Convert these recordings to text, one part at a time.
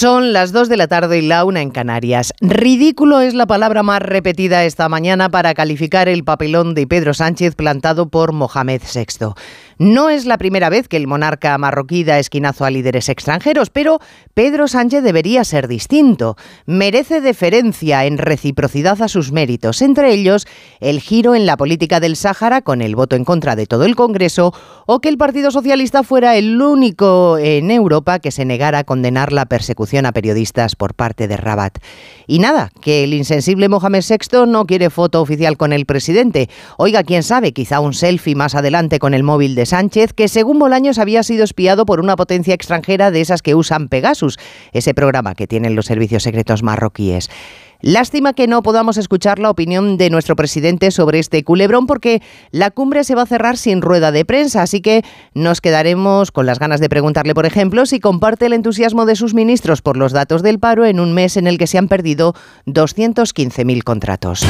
Son las 2 de la tarde y la una en Canarias. Ridículo es la palabra más repetida esta mañana para calificar el papelón de Pedro Sánchez plantado por Mohamed VI. No es la primera vez que el monarca marroquí da esquinazo a líderes extranjeros, pero Pedro Sánchez debería ser distinto. Merece deferencia en reciprocidad a sus méritos, entre ellos el giro en la política del Sáhara con el voto en contra de todo el Congreso o que el Partido Socialista fuera el único en Europa que se negara a condenar la persecución a periodistas por parte de Rabat. Y nada, que el insensible Mohamed VI no quiere foto oficial con el presidente. Oiga, quién sabe, quizá un selfie más adelante con el móvil de Sánchez, que según Bolaños había sido espiado por una potencia extranjera de esas que usan Pegasus, ese programa que tienen los servicios secretos marroquíes. Lástima que no podamos escuchar la opinión de nuestro presidente sobre este culebrón porque la cumbre se va a cerrar sin rueda de prensa, así que nos quedaremos con las ganas de preguntarle, por ejemplo, si comparte el entusiasmo de sus ministros por los datos del paro en un mes en el que se han perdido 215.000 contratos.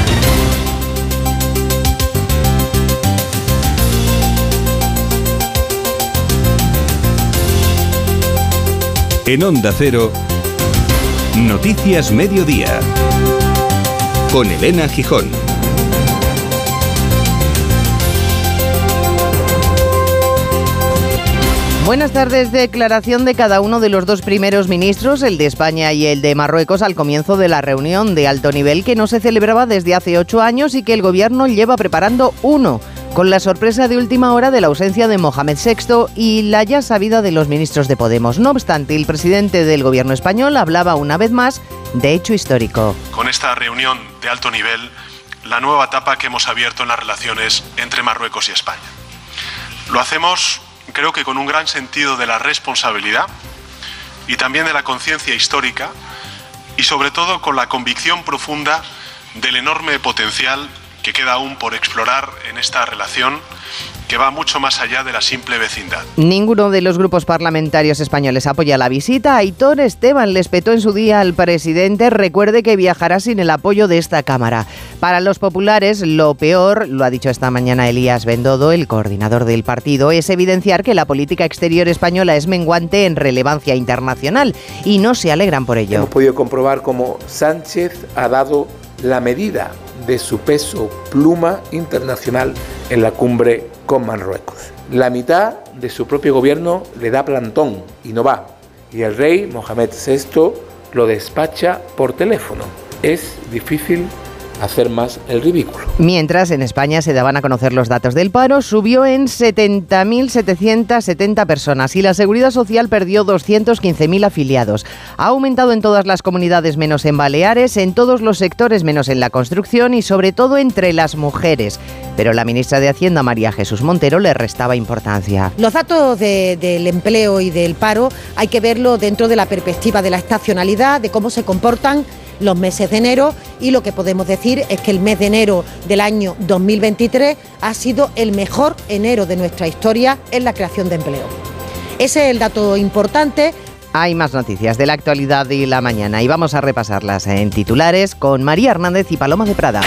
En Onda Cero, Noticias Mediodía, con Elena Gijón. Buenas tardes. Declaración de cada uno de los dos primeros ministros, el de España y el de Marruecos, al comienzo de la reunión de alto nivel que no se celebraba desde hace ocho años y que el gobierno lleva preparando uno con la sorpresa de última hora de la ausencia de Mohamed VI y la ya sabida de los ministros de Podemos. No obstante, el presidente del gobierno español hablaba una vez más de hecho histórico. Con esta reunión de alto nivel, la nueva etapa que hemos abierto en las relaciones entre Marruecos y España. Lo hacemos, creo que con un gran sentido de la responsabilidad y también de la conciencia histórica y sobre todo con la convicción profunda del enorme potencial que queda aún por explorar en esta relación que va mucho más allá de la simple vecindad. Ninguno de los grupos parlamentarios españoles apoya la visita. Aitor Esteban le espetó en su día al presidente. Recuerde que viajará sin el apoyo de esta Cámara. Para los populares, lo peor, lo ha dicho esta mañana Elías Bendodo, el coordinador del partido, es evidenciar que la política exterior española es menguante en relevancia internacional y no se alegran por ello. Hemos podido comprobar cómo Sánchez ha dado la medida de su peso pluma internacional en la cumbre con Marruecos. La mitad de su propio gobierno le da plantón y no va. Y el rey Mohamed VI lo despacha por teléfono. Es difícil hacer más el ridículo. Mientras en España se daban a conocer los datos del paro, subió en 70.770 personas y la Seguridad Social perdió 215.000 afiliados. Ha aumentado en todas las comunidades menos en Baleares, en todos los sectores menos en la construcción y sobre todo entre las mujeres. Pero la ministra de Hacienda, María Jesús Montero, le restaba importancia. Los datos del empleo y del paro hay que verlo dentro de la perspectiva de la estacionalidad, de cómo se comportan los meses de enero y lo que podemos decir es que el mes de enero del año 2023 ha sido el mejor enero de nuestra historia en la creación de empleo. Ese es el dato importante. Hay más noticias de la actualidad y la mañana y vamos a repasarlas en titulares con María Hernández y Paloma de Prada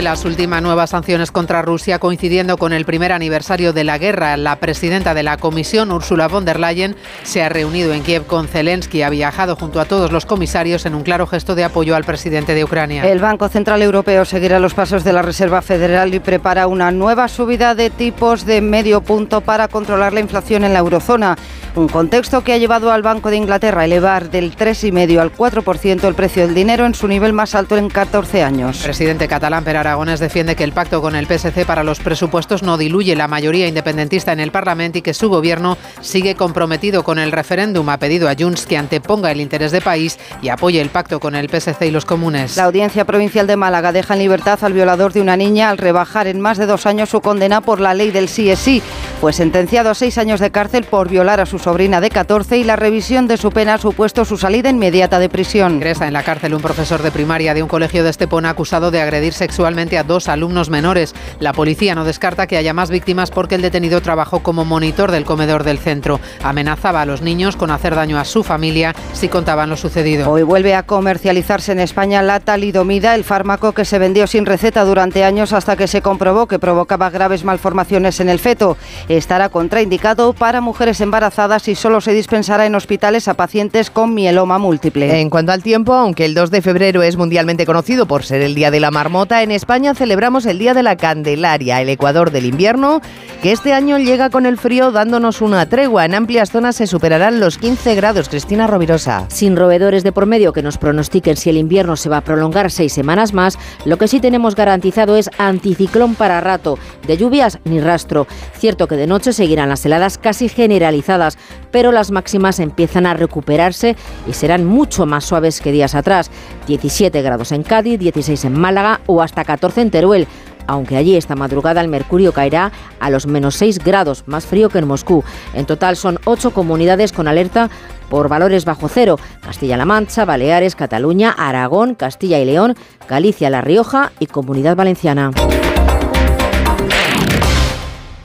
las últimas nuevas sanciones contra Rusia coincidiendo con el primer aniversario de la guerra. La presidenta de la Comisión, Ursula von der Leyen, se ha reunido en Kiev con Zelensky y ha viajado junto a todos los comisarios en un claro gesto de apoyo al presidente de Ucrania. El Banco Central Europeo seguirá los pasos de la Reserva Federal y prepara una nueva subida de tipos de medio punto para controlar la inflación en la eurozona. Un contexto que ha llevado al Banco de Inglaterra a elevar del 3,5 al 4% el precio del dinero en su nivel más alto en 14 años. El presidente catalán Per Aragones defiende que el pacto con el PSC para los presupuestos no diluye la mayoría independentista en el Parlamento y que su gobierno sigue comprometido con el referéndum. Ha pedido a Junts que anteponga el interés de país y apoye el pacto con el PSC y los comunes. La Audiencia Provincial de Málaga deja en libertad al violador de una niña al rebajar en más de dos años su condena por la ley del sí sí. Fue sentenciado a seis años de cárcel por violar a sus sobrina de 14 y la revisión de su pena ha supuesto su salida inmediata de prisión. Ingresa en la cárcel un profesor de primaria de un colegio de Estepona acusado de agredir sexualmente a dos alumnos menores. La policía no descarta que haya más víctimas porque el detenido trabajó como monitor del comedor del centro. Amenazaba a los niños con hacer daño a su familia si contaban lo sucedido. Hoy vuelve a comercializarse en España la talidomida, el fármaco que se vendió sin receta durante años hasta que se comprobó que provocaba graves malformaciones en el feto. Estará contraindicado para mujeres embarazadas y solo se dispensará en hospitales a pacientes con mieloma múltiple. En cuanto al tiempo, aunque el 2 de febrero es mundialmente conocido por ser el Día de la Marmota, en España celebramos el Día de la Candelaria, el Ecuador del invierno, que este año llega con el frío dándonos una tregua. En amplias zonas se superarán los 15 grados. Cristina Rovirosa. Sin roedores de por medio que nos pronostiquen si el invierno se va a prolongar seis semanas más, lo que sí tenemos garantizado es anticiclón para rato. De lluvias ni rastro. Cierto que de noche seguirán las heladas casi generalizadas, pero las máximas empiezan a recuperarse y serán mucho más suaves que días atrás. 17 grados en Cádiz, 16 en Málaga o hasta 14 en Teruel aunque allí esta madrugada el mercurio caerá a los menos 6 grados, más frío que en Moscú. En total son 8 comunidades con alerta por valores bajo cero. Castilla-La Mancha, Baleares, Cataluña, Aragón, Castilla y León, Galicia, La Rioja y Comunidad Valenciana.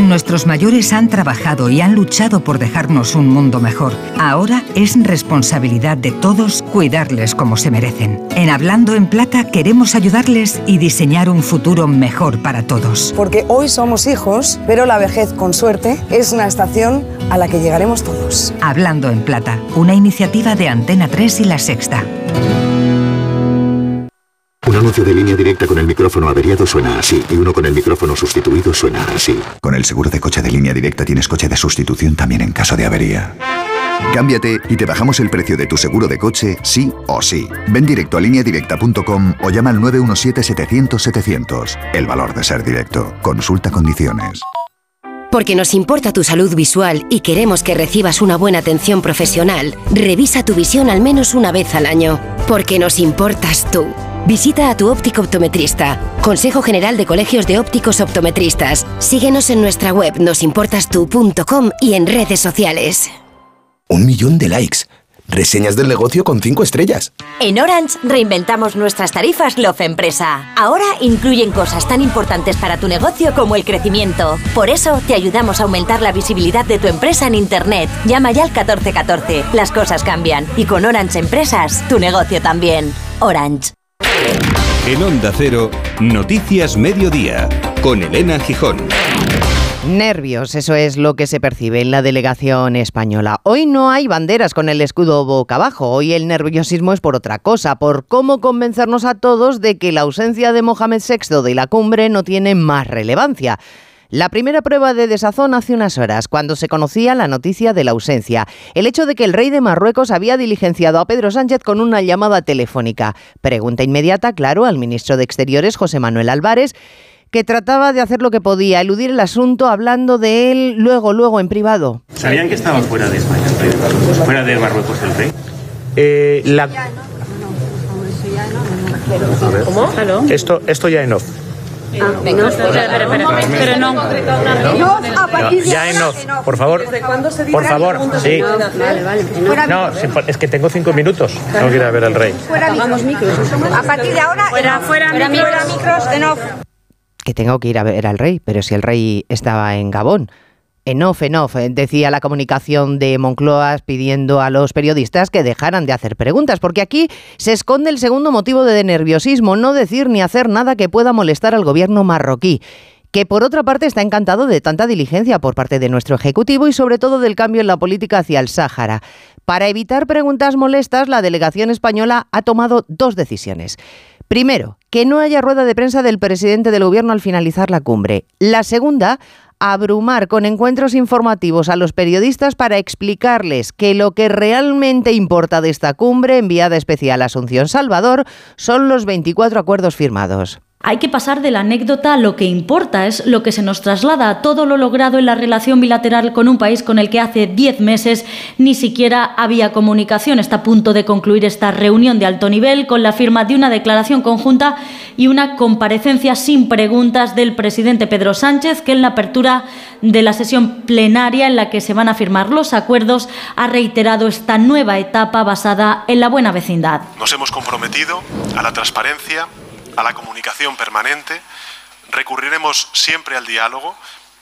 Nuestros mayores han trabajado y han luchado por dejarnos un mundo mejor. Ahora es responsabilidad de todos cuidarles como se merecen. En Hablando en Plata queremos ayudarles y diseñar un futuro mejor para todos. Porque hoy somos hijos, pero la vejez, con suerte, es una estación a la que llegaremos todos. Hablando en Plata, una iniciativa de Antena 3 y La Sexta. Un anuncio de línea directa con el micrófono averiado suena así y uno con el micrófono sustituido suena así. Con el seguro de coche de línea directa tienes coche de sustitución también en caso de avería. Cámbiate y te bajamos el precio de tu seguro de coche, sí o sí. Ven directo a lineadirecta.com o llama al 917-700-700. El valor de ser directo. Consulta condiciones. Porque nos importa tu salud visual y queremos que recibas una buena atención profesional, revisa tu visión al menos una vez al año. Porque nos importas tú. Visita a tu óptico optometrista. Consejo General de Colegios de Ópticos Optometristas. Síguenos en nuestra web nosimportastu.com y en redes sociales. Un millón de likes. Reseñas del negocio con cinco estrellas. En Orange reinventamos nuestras tarifas Love Empresa. Ahora incluyen cosas tan importantes para tu negocio como el crecimiento. Por eso te ayudamos a aumentar la visibilidad de tu empresa en Internet. Llama ya al 1414. Las cosas cambian. Y con Orange Empresas, tu negocio también. Orange. En Onda Cero, Noticias Mediodía, con Elena Gijón. Nervios, eso es lo que se percibe en la delegación española. Hoy no hay banderas con el escudo boca abajo, hoy el nerviosismo es por otra cosa, por cómo convencernos a todos de que la ausencia de Mohamed VI de la cumbre no tiene más relevancia. La primera prueba de desazón hace unas horas, cuando se conocía la noticia de la ausencia. El hecho de que el rey de Marruecos había diligenciado a Pedro Sánchez con una llamada telefónica. Pregunta inmediata, claro, al ministro de Exteriores, José Manuel Álvarez, que trataba de hacer lo que podía, eludir el asunto hablando de él luego, luego en privado. ¿Sabían que estaba fuera de España el rey? ¿Fuera de Marruecos el rey? Eh, la... ¿Cómo? Esto, esto ya en off. Ah, venga, espera, espera, espera. Pero no. Ya en off, por favor. Por favor, sí. Vale, vale. No, sí, es que tengo cinco minutos. Tengo que ir a ver al rey. A partir de ahora, Fuera, fuera, fuera micros. micros, en off. Que tengo que ir a ver al rey, pero si el rey estaba en Gabón. En off, en off, eh, decía la comunicación de Moncloa pidiendo a los periodistas que dejaran de hacer preguntas, porque aquí se esconde el segundo motivo de nerviosismo, no decir ni hacer nada que pueda molestar al gobierno marroquí que por otra parte está encantado de tanta diligencia por parte de nuestro Ejecutivo y sobre todo del cambio en la política hacia el Sáhara. Para evitar preguntas molestas, la delegación española ha tomado dos decisiones. Primero, que no haya rueda de prensa del presidente del gobierno al finalizar la cumbre. La segunda, abrumar con encuentros informativos a los periodistas para explicarles que lo que realmente importa de esta cumbre enviada especial a Asunción Salvador son los 24 acuerdos firmados. Hay que pasar de la anécdota a lo que importa, es lo que se nos traslada a todo lo logrado en la relación bilateral con un país con el que hace 10 meses ni siquiera había comunicación. Está a punto de concluir esta reunión de alto nivel con la firma de una declaración conjunta y una comparecencia sin preguntas del presidente Pedro Sánchez, que en la apertura de la sesión plenaria en la que se van a firmar los acuerdos ha reiterado esta nueva etapa basada en la buena vecindad. Nos hemos comprometido a la transparencia a la comunicación permanente, recurriremos siempre al diálogo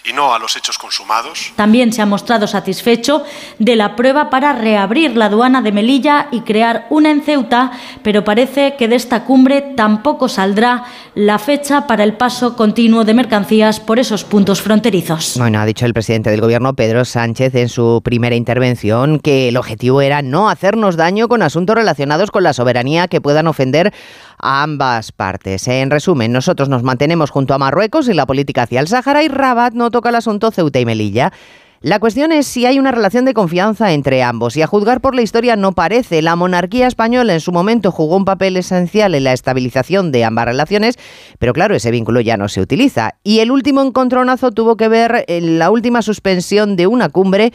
y no a los hechos consumados. También se ha mostrado satisfecho de la prueba para reabrir la aduana de Melilla y crear una en Ceuta, pero parece que de esta cumbre tampoco saldrá la fecha para el paso continuo de mercancías por esos puntos fronterizos. Bueno, ha dicho el presidente del gobierno, Pedro Sánchez, en su primera intervención que el objetivo era no hacernos daño con asuntos relacionados con la soberanía que puedan ofender a ambas partes. En resumen, nosotros nos mantenemos junto a Marruecos en la política hacia el Sáhara y Rabat no toca el asunto Ceuta y Melilla. La cuestión es si hay una relación de confianza entre ambos y a juzgar por la historia no parece. La monarquía española en su momento jugó un papel esencial en la estabilización de ambas relaciones, pero claro, ese vínculo ya no se utiliza. Y el último encontronazo tuvo que ver en la última suspensión de una cumbre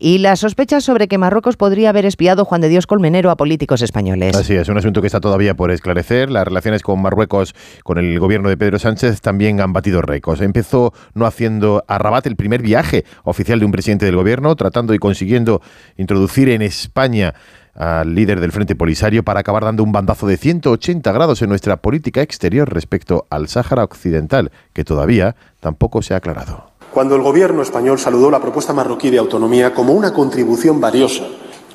y las sospechas sobre que Marruecos podría haber espiado Juan de Dios Colmenero a políticos españoles. Así es, un asunto que está todavía por esclarecer. Las relaciones con Marruecos, con el gobierno de Pedro Sánchez, también han batido récords. Empezó no haciendo a Rabat el primer viaje oficial de un presidente del gobierno, tratando y consiguiendo introducir en España al líder del Frente Polisario para acabar dando un bandazo de 180 grados en nuestra política exterior respecto al Sáhara Occidental, que todavía tampoco se ha aclarado cuando el Gobierno español saludó la propuesta marroquí de autonomía como una contribución valiosa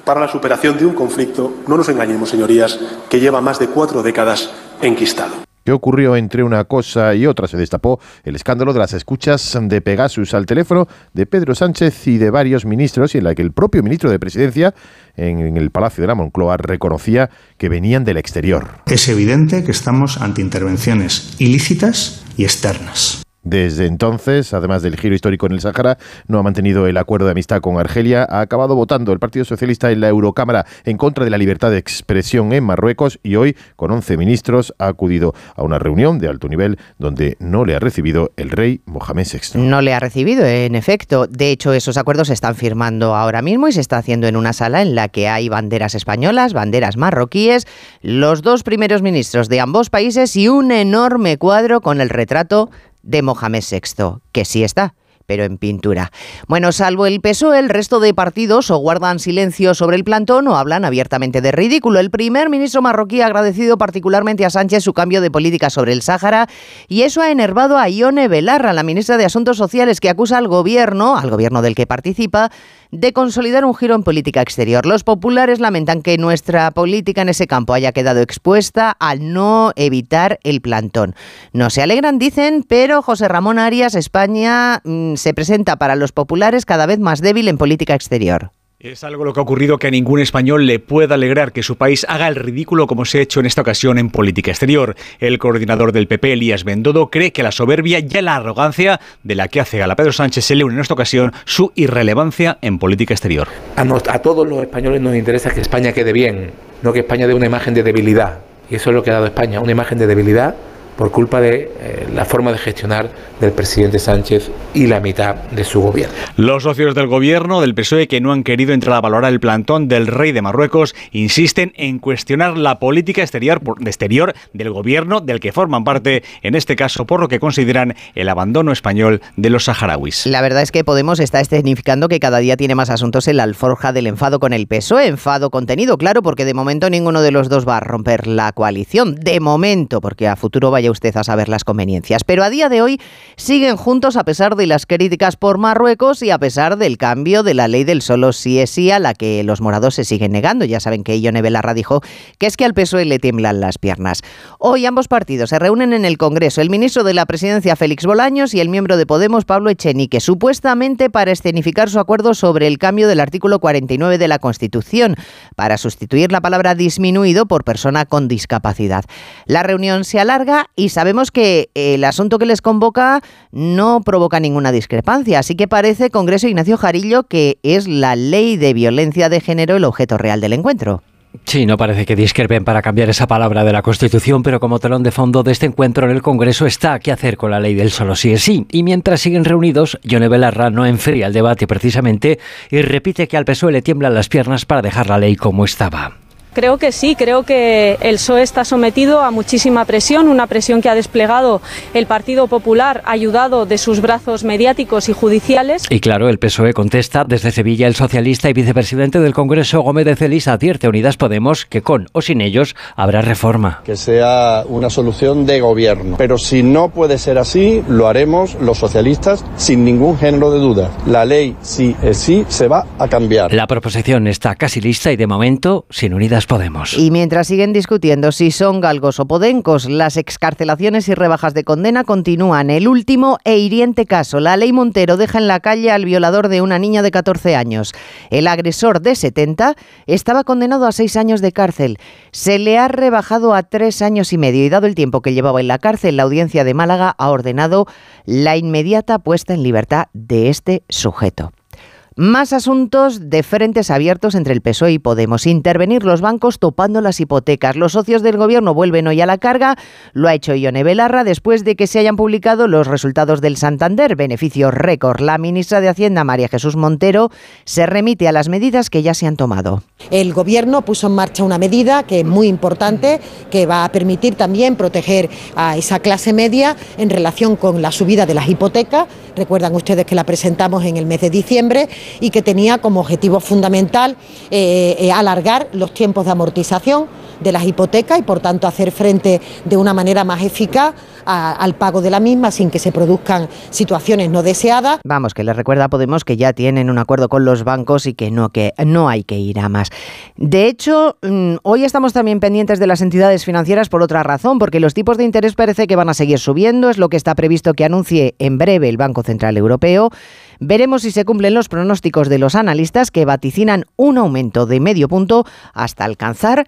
para la superación de un conflicto, no nos engañemos, señorías, que lleva más de cuatro décadas enquistado. ¿Qué ocurrió entre una cosa y otra? Se destapó el escándalo de las escuchas de Pegasus al teléfono de Pedro Sánchez y de varios ministros, y en la que el propio ministro de Presidencia, en el Palacio de la Moncloa, reconocía que venían del exterior. Es evidente que estamos ante intervenciones ilícitas y externas. Desde entonces, además del giro histórico en el Sáhara, no ha mantenido el acuerdo de amistad con Argelia, ha acabado votando el Partido Socialista en la Eurocámara en contra de la libertad de expresión en Marruecos y hoy, con 11 ministros, ha acudido a una reunión de alto nivel donde no le ha recibido el rey Mohamed VI. No le ha recibido, en efecto. De hecho, esos acuerdos se están firmando ahora mismo y se está haciendo en una sala en la que hay banderas españolas, banderas marroquíes, los dos primeros ministros de ambos países y un enorme cuadro con el retrato de Mohamed VI, que sí está pero en pintura. Bueno, salvo el PSOE, el resto de partidos o guardan silencio sobre el plantón o hablan abiertamente de ridículo. El primer ministro marroquí ha agradecido particularmente a Sánchez su cambio de política sobre el Sáhara y eso ha enervado a Ione Belarra, la ministra de Asuntos Sociales, que acusa al gobierno, al gobierno del que participa, de consolidar un giro en política exterior. Los populares lamentan que nuestra política en ese campo haya quedado expuesta al no evitar el plantón. No se alegran, dicen, pero José Ramón Arias, España, mm, se presenta para los populares cada vez más débil en política exterior. Es algo lo que ha ocurrido que a ningún español le pueda alegrar que su país haga el ridículo como se ha hecho en esta ocasión en política exterior. El coordinador del PP, Elías Bendodo, cree que la soberbia y la arrogancia de la que hace a la Pedro Sánchez se le une en esta ocasión su irrelevancia en política exterior. A, a todos los españoles nos interesa que España quede bien, no que España dé una imagen de debilidad. Y eso es lo que ha dado España, una imagen de debilidad por culpa de eh, la forma de gestionar del presidente Sánchez y la mitad de su gobierno. Los socios del gobierno del PSOE que no han querido entrar a valorar el plantón del rey de Marruecos insisten en cuestionar la política exterior, exterior del gobierno del que forman parte, en este caso por lo que consideran el abandono español de los saharauis. La verdad es que Podemos está escenificando que cada día tiene más asuntos en la alforja del enfado con el PSOE, enfado contenido, claro, porque de momento ninguno de los dos va a romper la coalición, de momento, porque a futuro vaya usted a saber las conveniencias. Pero a día de hoy siguen juntos a pesar de las críticas por Marruecos y a pesar del cambio de la ley del solo sí es sí a la que los morados se siguen negando. Ya saben que Ione Belarra dijo que es que al PSOE le tiemblan las piernas. Hoy ambos partidos se reúnen en el Congreso. El ministro de la Presidencia, Félix Bolaños, y el miembro de Podemos, Pablo Echenique, supuestamente para escenificar su acuerdo sobre el cambio del artículo 49 de la Constitución, para sustituir la palabra disminuido por persona con discapacidad. La reunión se alarga y sabemos que el asunto que les convoca no provoca ninguna discrepancia. Así que parece, Congreso Ignacio Jarillo, que es la ley de violencia de género el objeto real del encuentro. Sí, no parece que discrepen para cambiar esa palabra de la Constitución, pero como telón de fondo de este encuentro en el Congreso está qué hacer con la ley del solo sí es sí. Y mientras siguen reunidos, Yone Belarra no enfría el debate precisamente y repite que al PSOE le tiemblan las piernas para dejar la ley como estaba. Creo que sí, creo que el PSOE está sometido a muchísima presión, una presión que ha desplegado el Partido Popular, ayudado de sus brazos mediáticos y judiciales. Y claro, el PSOE contesta desde Sevilla el socialista y vicepresidente del Congreso Gómez de Celis advierte a Unidas Podemos que con o sin ellos habrá reforma. Que sea una solución de gobierno. Pero si no puede ser así, lo haremos los socialistas sin ningún género de duda. La ley sí es sí se va a cambiar. La proposición está casi lista y de momento sin Podemos. Y mientras siguen discutiendo si son galgos o podencos, las excarcelaciones y rebajas de condena continúan. El último e hiriente caso, la ley Montero deja en la calle al violador de una niña de 14 años. El agresor de 70 estaba condenado a seis años de cárcel. Se le ha rebajado a tres años y medio y dado el tiempo que llevaba en la cárcel, la audiencia de Málaga ha ordenado la inmediata puesta en libertad de este sujeto. Más asuntos de frentes abiertos entre el PSOE y Podemos. Intervenir los bancos topando las hipotecas. Los socios del gobierno vuelven hoy a la carga. Lo ha hecho Ione Belarra después de que se hayan publicado los resultados del Santander. Beneficios récord. La ministra de Hacienda, María Jesús Montero, se remite a las medidas que ya se han tomado. El gobierno puso en marcha una medida que es muy importante, que va a permitir también proteger a esa clase media en relación con la subida de las hipotecas. Recuerdan ustedes que la presentamos en el mes de diciembre y que tenía como objetivo fundamental eh, eh, alargar los tiempos de amortización de las hipotecas y por tanto hacer frente de una manera más eficaz al pago de la misma sin que se produzcan situaciones no deseadas. Vamos, que les recuerda a Podemos que ya tienen un acuerdo con los bancos y que no, que no hay que ir a más. De hecho, mm, hoy estamos también pendientes de las entidades financieras por otra razón, porque los tipos de interés parece que van a seguir subiendo, es lo que está previsto que anuncie en breve el Banco Central Europeo. Veremos si se cumplen los pronósticos de los analistas que vaticinan un aumento de medio punto hasta alcanzar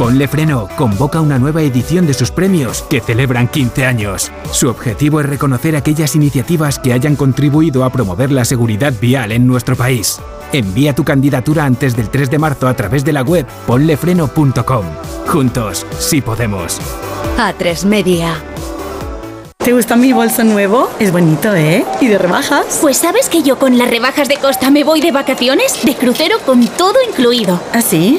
Ponle Freno convoca una nueva edición de sus premios que celebran 15 años. Su objetivo es reconocer aquellas iniciativas que hayan contribuido a promover la seguridad vial en nuestro país. Envía tu candidatura antes del 3 de marzo a través de la web ponlefreno.com. Juntos, sí podemos. A3 Media. ¿Te gusta mi bolso nuevo? Es bonito, ¿eh? ¿Y de rebajas? Pues sabes que yo con las rebajas de Costa me voy de vacaciones, de crucero con todo incluido. ¿Ah, sí?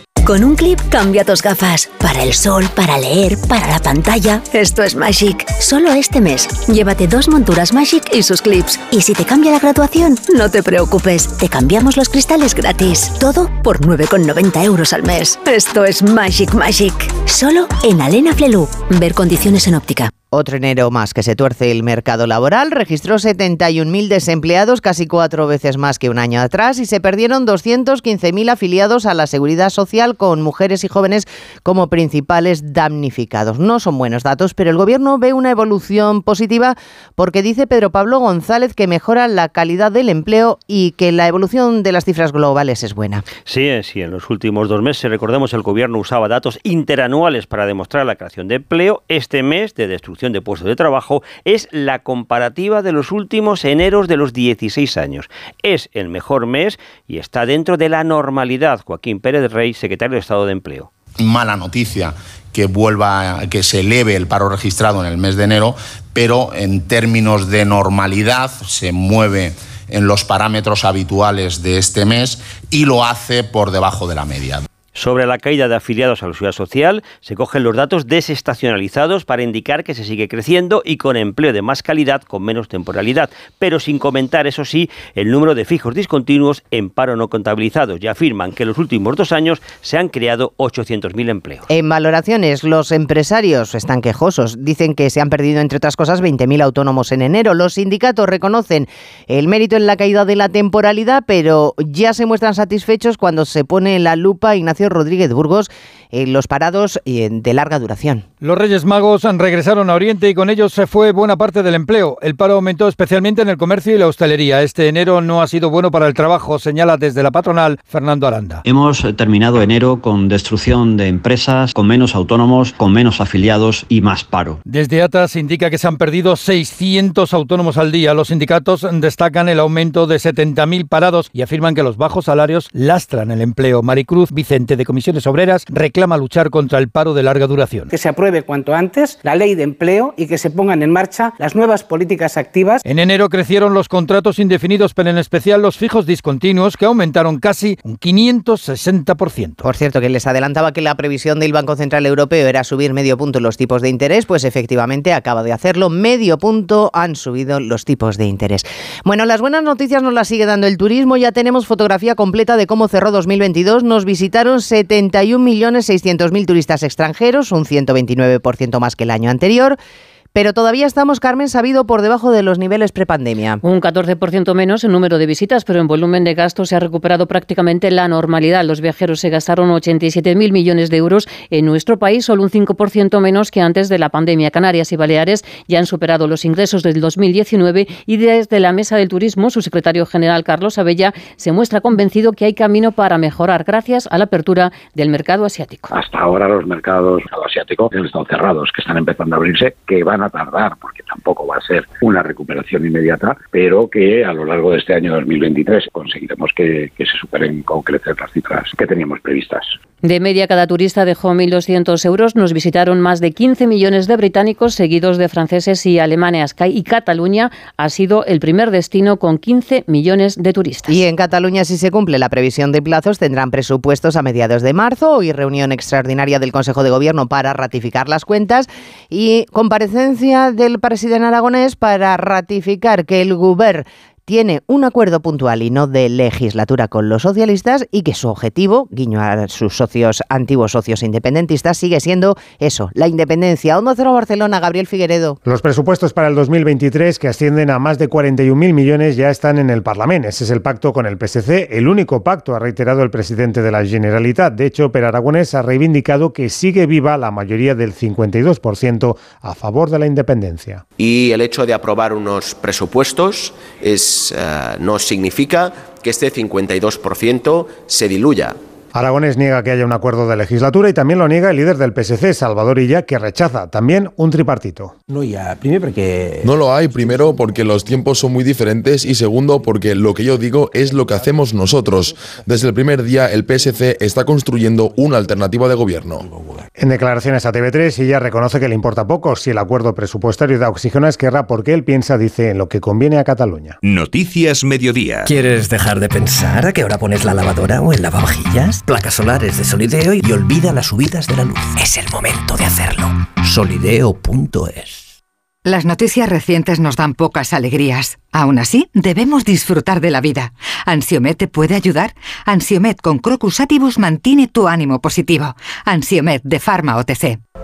Con un clip cambia tus gafas. Para el sol, para leer, para la pantalla. Esto es Magic. Solo este mes. Llévate dos monturas Magic y sus clips. Y si te cambia la graduación, no te preocupes. Te cambiamos los cristales gratis. Todo por 9,90 euros al mes. Esto es Magic Magic. Solo en Alena Flelu. Ver condiciones en óptica. Otro enero más que se tuerce el mercado laboral, registró 71.000 desempleados, casi cuatro veces más que un año atrás, y se perdieron 215.000 afiliados a la seguridad social con mujeres y jóvenes como principales damnificados. No son buenos datos, pero el gobierno ve una evolución positiva porque dice Pedro Pablo González que mejora la calidad del empleo y que la evolución de las cifras globales es buena. Sí, sí, en los últimos dos meses, recordemos, el gobierno usaba datos interanuales para demostrar la creación de empleo. Este mes de destrucción de puestos de trabajo es la comparativa de los últimos eneros de los 16 años. Es el mejor mes y está dentro de la normalidad. Joaquín Pérez Rey, secretario de Estado de Empleo. Mala noticia que vuelva, que se eleve el paro registrado en el mes de enero, pero en términos de normalidad se mueve en los parámetros habituales de este mes y lo hace por debajo de la media. Sobre la caída de afiliados a la seguridad social, se cogen los datos desestacionalizados para indicar que se sigue creciendo y con empleo de más calidad, con menos temporalidad, pero sin comentar, eso sí, el número de fijos discontinuos en paro no contabilizados. Ya afirman que en los últimos dos años se han creado 800.000 empleos. En valoraciones, los empresarios están quejosos. Dicen que se han perdido, entre otras cosas, 20.000 autónomos en enero. Los sindicatos reconocen el mérito en la caída de la temporalidad, pero ya se muestran satisfechos cuando se pone la lupa Ignacio Ignacio Rodríguez Burgos en los parados de larga duración. Los Reyes Magos regresaron a Oriente y con ellos se fue buena parte del empleo. El paro aumentó especialmente en el comercio y la hostelería. Este enero no ha sido bueno para el trabajo, señala desde la patronal Fernando Aranda. Hemos terminado enero con destrucción de empresas, con menos autónomos, con menos afiliados y más paro. Desde ATAS indica que se han perdido 600 autónomos al día. Los sindicatos destacan el aumento de 70.000 parados y afirman que los bajos salarios lastran el empleo. Maricruz Vicente de Comisiones Obreras reclama luchar contra el paro de larga duración. Que se apruebe cuanto antes la ley de empleo y que se pongan en marcha las nuevas políticas activas. En enero crecieron los contratos indefinidos, pero en especial los fijos discontinuos, que aumentaron casi un 560%. Por cierto, que les adelantaba que la previsión del Banco Central Europeo era subir medio punto los tipos de interés, pues efectivamente acaba de hacerlo. Medio punto han subido los tipos de interés. Bueno, las buenas noticias nos las sigue dando el turismo. Ya tenemos fotografía completa de cómo cerró 2022. Nos visitaron 71.600.000 turistas extranjeros, un 129% más que el año anterior. Pero todavía estamos, Carmen, sabido por debajo de los niveles prepandemia. Un 14% menos en número de visitas, pero en volumen de gasto se ha recuperado prácticamente la normalidad. Los viajeros se gastaron 87.000 millones de euros en nuestro país, solo un 5% menos que antes de la pandemia. Canarias y Baleares ya han superado los ingresos del 2019 y desde la Mesa del Turismo, su secretario general Carlos Abella se muestra convencido que hay camino para mejorar gracias a la apertura del mercado asiático. Hasta ahora los mercados asiáticos están cerrados, que están empezando a abrirse, que van a tardar, porque tampoco va a ser una recuperación inmediata, pero que a lo largo de este año 2023 conseguiremos que, que se superen con crecer las cifras que teníamos previstas. De media, cada turista dejó 1.200 euros. Nos visitaron más de 15 millones de británicos, seguidos de franceses y alemanes. Y Cataluña ha sido el primer destino con 15 millones de turistas. Y en Cataluña, si se cumple la previsión de plazos, tendrán presupuestos a mediados de marzo. Hoy reunión extraordinaria del Consejo de Gobierno para ratificar las cuentas y comparecencia del presidente aragonés para ratificar que el Gobierno tiene un acuerdo puntual y no de legislatura con los socialistas y que su objetivo, guiño a sus socios, antiguos socios independentistas, sigue siendo eso, la independencia. Onda Cero Barcelona, Gabriel Figueredo. Los presupuestos para el 2023, que ascienden a más de 41.000 millones, ya están en el Parlamento. Ese es el pacto con el PSC, el único pacto, ha reiterado el presidente de la Generalitat. De hecho, Per Aragonés ha reivindicado que sigue viva la mayoría del 52% a favor de la independencia. Y el hecho de aprobar unos presupuestos es eh, no significa que este 52% se diluya. Aragones niega que haya un acuerdo de legislatura y también lo niega el líder del PSC, Salvador Illa, que rechaza también un tripartito. No, ya, primero porque... No lo hay, primero porque los tiempos son muy diferentes y segundo porque lo que yo digo es lo que hacemos nosotros. Desde el primer día el PSC está construyendo una alternativa de gobierno. En declaraciones a TV3, Illa reconoce que le importa poco si el acuerdo presupuestario da oxígeno a Esquerra porque él piensa, dice, en lo que conviene a Cataluña. Noticias Mediodía. ¿Quieres dejar de pensar a qué hora pones la lavadora o el lavavajillas? Placas solares de Solideo y olvida las subidas de la luz. Es el momento de hacerlo. Solideo.es Las noticias recientes nos dan pocas alegrías. Aún así, debemos disfrutar de la vida. ¿Ansiomet te puede ayudar? Ansiomet con Crocus Atibus mantiene tu ánimo positivo. Ansiomet de Pharma OTC.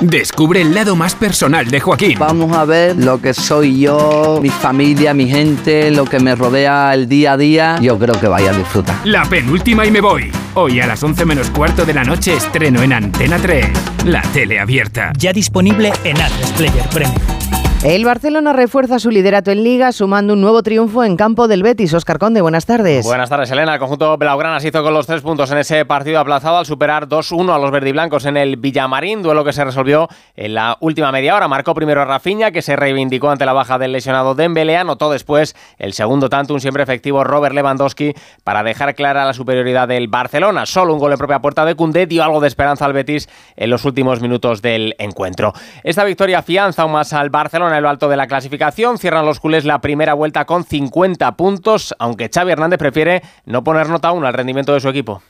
Descubre el lado más personal de Joaquín. Vamos a ver lo que soy yo, mi familia, mi gente, lo que me rodea el día a día. Yo creo que vaya a disfrutar. La penúltima y me voy. Hoy a las 11 menos cuarto de la noche estreno en Antena 3. La tele abierta. Ya disponible en Player Premium. El Barcelona refuerza su liderato en Liga, sumando un nuevo triunfo en campo del Betis. Oscar Conde, buenas tardes. Buenas tardes, Elena. El conjunto Blaugrana se hizo con los tres puntos en ese partido aplazado al superar 2-1 a los verdiblancos en el Villamarín, duelo que se resolvió en la última media hora. Marcó primero a Rafinha, que se reivindicó ante la baja del lesionado Dembélé. Anotó después el segundo tanto, un siempre efectivo Robert Lewandowski, para dejar clara la superioridad del Barcelona. Solo un gol en propia puerta de Cundé dio algo de esperanza al Betis en los últimos minutos del encuentro. Esta victoria afianza aún más al Barcelona en lo alto de la clasificación. Cierran los culés la primera vuelta con 50 puntos, aunque Xavi Hernández prefiere no poner nota aún al rendimiento de su equipo.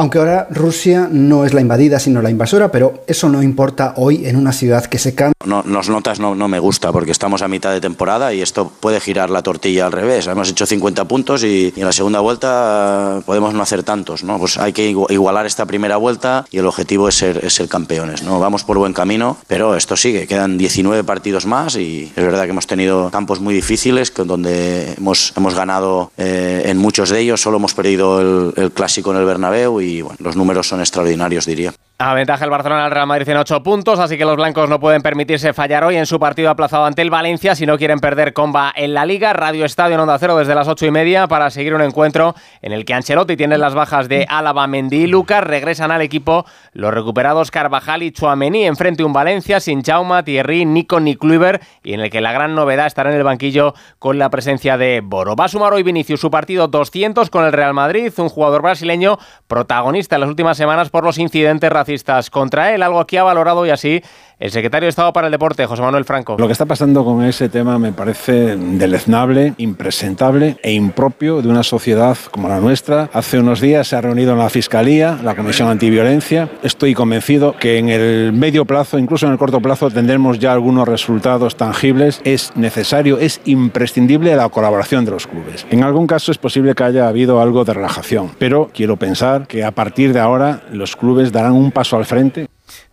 Aunque ahora Rusia no es la invadida, sino la invasora, pero eso no importa hoy en una ciudad que se cambia. No, nos notas no, no me gusta porque estamos a mitad de temporada y esto puede girar la tortilla al revés. Hemos hecho 50 puntos y, y en la segunda vuelta podemos no hacer tantos. ¿no? Pues hay que igualar esta primera vuelta y el objetivo es ser, es ser campeones. ¿no? Vamos por buen camino, pero esto sigue. Quedan 19 partidos más y es verdad que hemos tenido campos muy difíciles donde hemos, hemos ganado eh, en muchos de ellos. Solo hemos perdido el, el clásico en el Bernabéu y bueno, los números son extraordinarios, diría. Aventaja el Barcelona al Real Madrid en 8 puntos, así que los blancos no pueden permitirse fallar hoy en su partido aplazado ante el Valencia si no quieren perder comba en la Liga. Radio Estadio en Onda Cero desde las 8 y media para seguir un encuentro en el que Ancelotti tiene las bajas de Álava, Mendy y Lucas. Regresan al equipo los recuperados Carvajal y Chuamení. Enfrente un Valencia sin Chauma, Thierry, Nico, ni Kluivert y en el que la gran novedad estará en el banquillo con la presencia de Boro. Va a sumar hoy Vinicius su partido 200 con el Real Madrid, un jugador brasileño protagonista en las últimas semanas por los incidentes raciales contra él, algo aquí ha valorado y así el secretario de Estado para el Deporte, José Manuel Franco. Lo que está pasando con ese tema me parece deleznable, impresentable e impropio de una sociedad como la nuestra. Hace unos días se ha reunido en la Fiscalía, la Comisión Antiviolencia. Estoy convencido que en el medio plazo, incluso en el corto plazo, tendremos ya algunos resultados tangibles. Es necesario, es imprescindible la colaboración de los clubes. En algún caso es posible que haya habido algo de relajación, pero quiero pensar que a partir de ahora los clubes darán un paso al frente.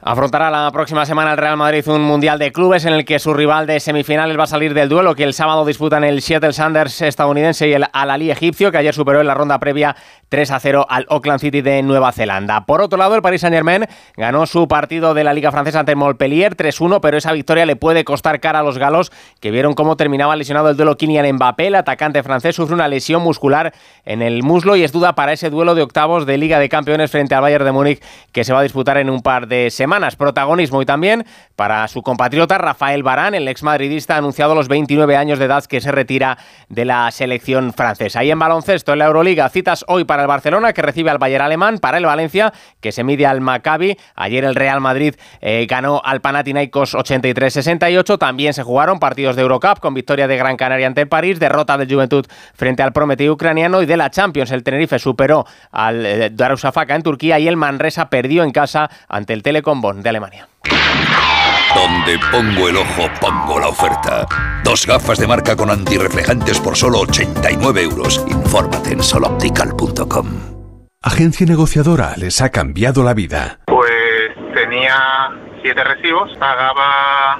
Afrontará la próxima semana el Real Madrid un Mundial de Clubes en el que su rival de semifinales va a salir del duelo que el sábado disputan el Seattle Sanders estadounidense y el Al-Ali egipcio que ayer superó en la ronda previa 3 a 0 al Auckland City de Nueva Zelanda. Por otro lado, el Paris Saint-Germain ganó su partido de la Liga Francesa ante el Montpellier 3-1, pero esa victoria le puede costar cara a los galos que vieron cómo terminaba lesionado el duelo Kylian Mbappé. El atacante francés sufre una lesión muscular en el muslo y es duda para ese duelo de octavos de Liga de Campeones frente al Bayern de Múnich que se va a disputar en un par de semanas. Protagonismo y también para su compatriota Rafael Barán, el ex madridista ha anunciado los 29 años de edad que se retira de la selección francesa. Y en baloncesto, en la Euroliga, citas hoy para el Barcelona que recibe al Bayern alemán, para el Valencia que se mide al Maccabi. Ayer el Real Madrid eh, ganó al Panathinaikos 83-68. También se jugaron partidos de Eurocup con victoria de Gran Canaria ante el París, derrota del Juventud frente al Prometeo ucraniano y de la Champions. El Tenerife superó al eh, en Turquía y el Manresa perdió en casa ante el Telecom Bonn de Alemania. Donde pongo el ojo, pongo la oferta. Dos gafas de marca con antirreflejantes por solo 89 euros. Infórmate en soloptical.com. Agencia negociadora les ha cambiado la vida. Pues tenía siete recibos, pagaba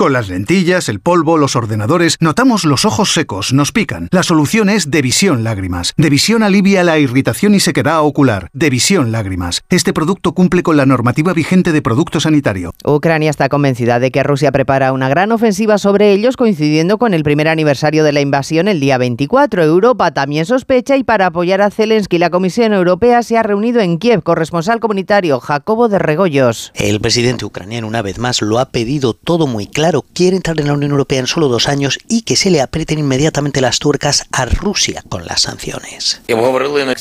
Con las lentillas, el polvo, los ordenadores, notamos los ojos secos, nos pican. La solución es Devisión Lágrimas. Devisión alivia la irritación y sequedad ocular. Devisión Lágrimas. Este producto cumple con la normativa vigente de producto sanitario. Ucrania está convencida de que Rusia prepara una gran ofensiva sobre ellos, coincidiendo con el primer aniversario de la invasión el día 24. Europa también sospecha y para apoyar a Zelensky, la Comisión Europea se ha reunido en Kiev. Corresponsal comunitario Jacobo de Regoyos. El presidente ucraniano una vez más lo ha pedido todo muy claro quiere entrar en la Unión Europea en solo dos años y que se le aprieten inmediatamente las tuercas a Rusia con las sanciones.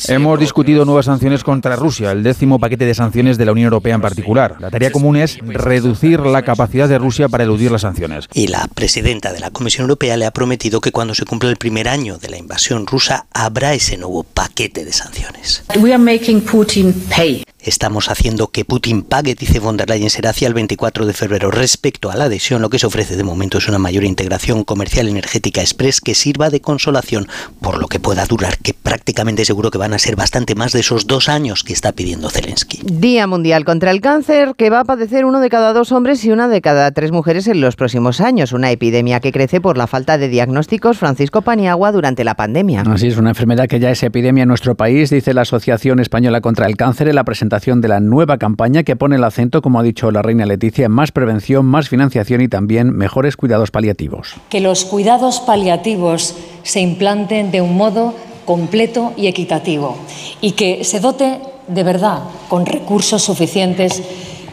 Hemos discutido nuevas sanciones contra Rusia, el décimo paquete de sanciones de la Unión Europea en particular. La tarea común es reducir la capacidad de Rusia para eludir las sanciones. Y la presidenta de la Comisión Europea le ha prometido que cuando se cumpla el primer año de la invasión rusa habrá ese nuevo paquete de sanciones. Estamos haciendo que Putin pague, dice von der Leyen, será hacia el 24 de febrero. Respecto a la adhesión, lo que se ofrece de momento es una mayor integración comercial energética express que sirva de consolación por lo que pueda durar, que prácticamente seguro que van a ser bastante más de esos dos años que está pidiendo Zelensky. Día Mundial contra el Cáncer que va a padecer uno de cada dos hombres y una de cada tres mujeres en los próximos años. Una epidemia que crece por la falta de diagnósticos. Francisco Paniagua durante la pandemia. Así es, una enfermedad que ya es epidemia en nuestro país, dice la Asociación Española contra el Cáncer en la presentación de la nueva campaña que pone el acento, como ha dicho la reina Leticia, en más prevención, más financiación y también mejores cuidados paliativos. Que los cuidados paliativos se implanten de un modo completo y equitativo y que se dote de verdad con recursos suficientes,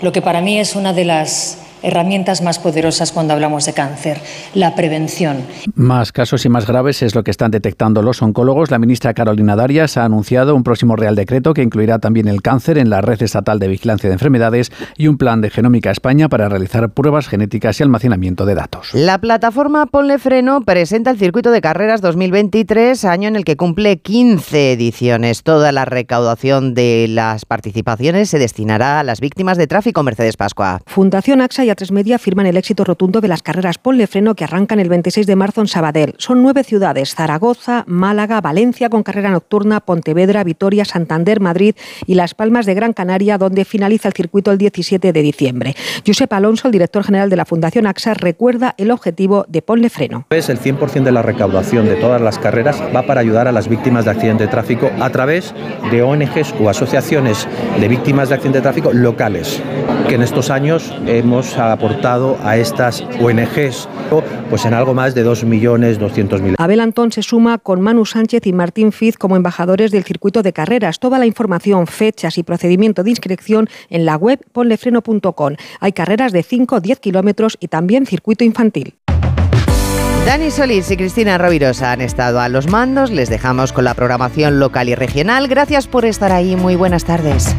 lo que para mí es una de las herramientas más poderosas cuando hablamos de cáncer, la prevención. Más casos y más graves es lo que están detectando los oncólogos. La ministra Carolina Darias ha anunciado un próximo Real Decreto que incluirá también el cáncer en la red estatal de vigilancia de enfermedades y un plan de Genómica España para realizar pruebas genéticas y almacenamiento de datos. La plataforma Ponle Freno presenta el circuito de carreras 2023, año en el que cumple 15 ediciones. Toda la recaudación de las participaciones se destinará a las víctimas de tráfico. Mercedes Pascua. Fundación AXA y A3 Media firman el éxito rotundo de las carreras Ponle Freno que arrancan el 26 de marzo en Sabadell. Son nueve ciudades, Zaragoza, Málaga, Valencia con carrera nocturna, Pontevedra, Vitoria, Santander, Madrid y Las Palmas de Gran Canaria, donde finaliza el circuito el 17 de diciembre. Josep Alonso, el director general de la Fundación AXA, recuerda el objetivo de Ponle Freno. Es el 100% de la recaudación de todas las carreras va para ayudar a las víctimas de accidente de tráfico a través de ONGs o asociaciones de víctimas de accidente de tráfico locales, que en estos años hemos aportado a estas ONGs pues en algo más de 2.200.000. Abel Antón se suma con Manu Sánchez y Martín Fiz como embajadores del circuito de carreras. Toda la información, fechas y procedimiento de inscripción en la web ponlefreno.com. Hay carreras de 5 o 10 kilómetros y también circuito infantil. Dani Solís y Cristina Rovirosa han estado a los mandos. Les dejamos con la programación local y regional. Gracias por estar ahí. Muy buenas tardes.